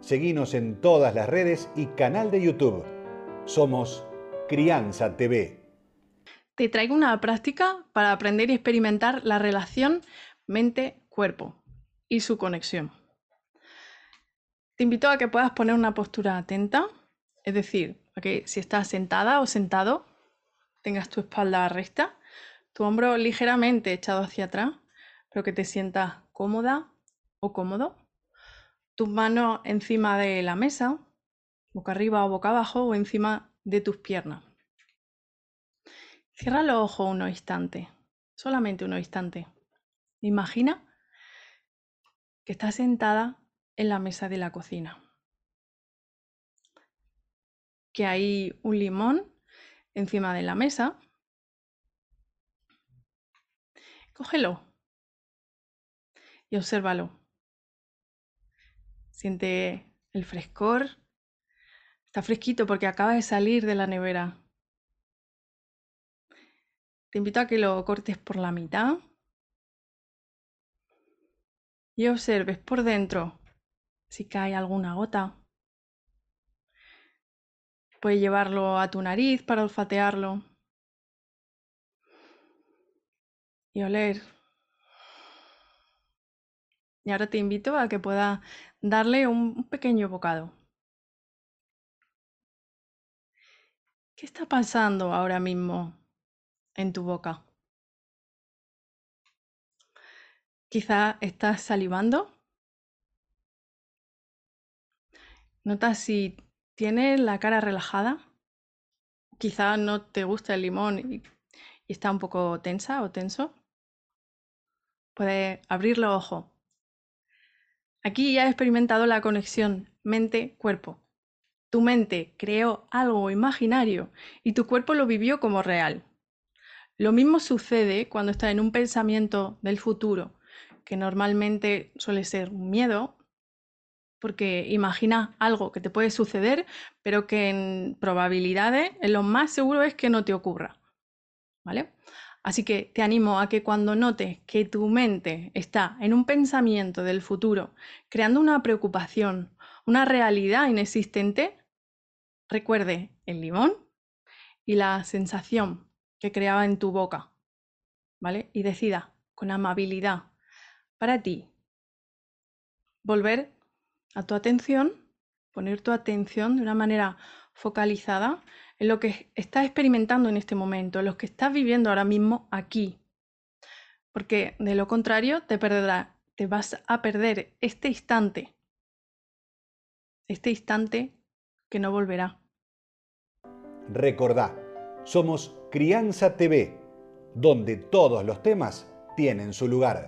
Seguinos en todas las redes y canal de YouTube. Somos Crianza TV. Te traigo una práctica para aprender y experimentar la relación mente-cuerpo y su conexión. Te invito a que puedas poner una postura atenta, es decir, que si estás sentada o sentado, tengas tu espalda recta, tu hombro ligeramente echado hacia atrás, pero que te sientas cómoda o cómodo tus manos encima de la mesa, boca arriba o boca abajo, o encima de tus piernas. Cierra los ojos unos instantes, solamente unos instantes. Imagina que estás sentada en la mesa de la cocina. Que hay un limón encima de la mesa. Cógelo y obsérvalo. Siente el frescor. Está fresquito porque acaba de salir de la nevera. Te invito a que lo cortes por la mitad y observes por dentro si cae alguna gota. Puedes llevarlo a tu nariz para olfatearlo y oler. Y ahora te invito a que puedas darle un pequeño bocado. ¿Qué está pasando ahora mismo en tu boca? Quizá estás salivando. Notas si tienes la cara relajada. Quizá no te gusta el limón y, y está un poco tensa o tenso. Puedes abrir los ojos Aquí ya he experimentado la conexión mente-cuerpo. Tu mente creó algo imaginario y tu cuerpo lo vivió como real. Lo mismo sucede cuando estás en un pensamiento del futuro, que normalmente suele ser un miedo, porque imaginas algo que te puede suceder, pero que en probabilidades, en lo más seguro es que no te ocurra. ¿Vale? Así que te animo a que cuando notes que tu mente está en un pensamiento del futuro, creando una preocupación, una realidad inexistente, recuerde el limón y la sensación que creaba en tu boca, ¿vale? Y decida con amabilidad para ti volver a tu atención, poner tu atención de una manera focalizada en lo que estás experimentando en este momento, en lo que estás viviendo ahora mismo aquí. Porque de lo contrario te perderá, te vas a perder este instante. Este instante que no volverá. Recordá, somos Crianza TV, donde todos los temas tienen su lugar.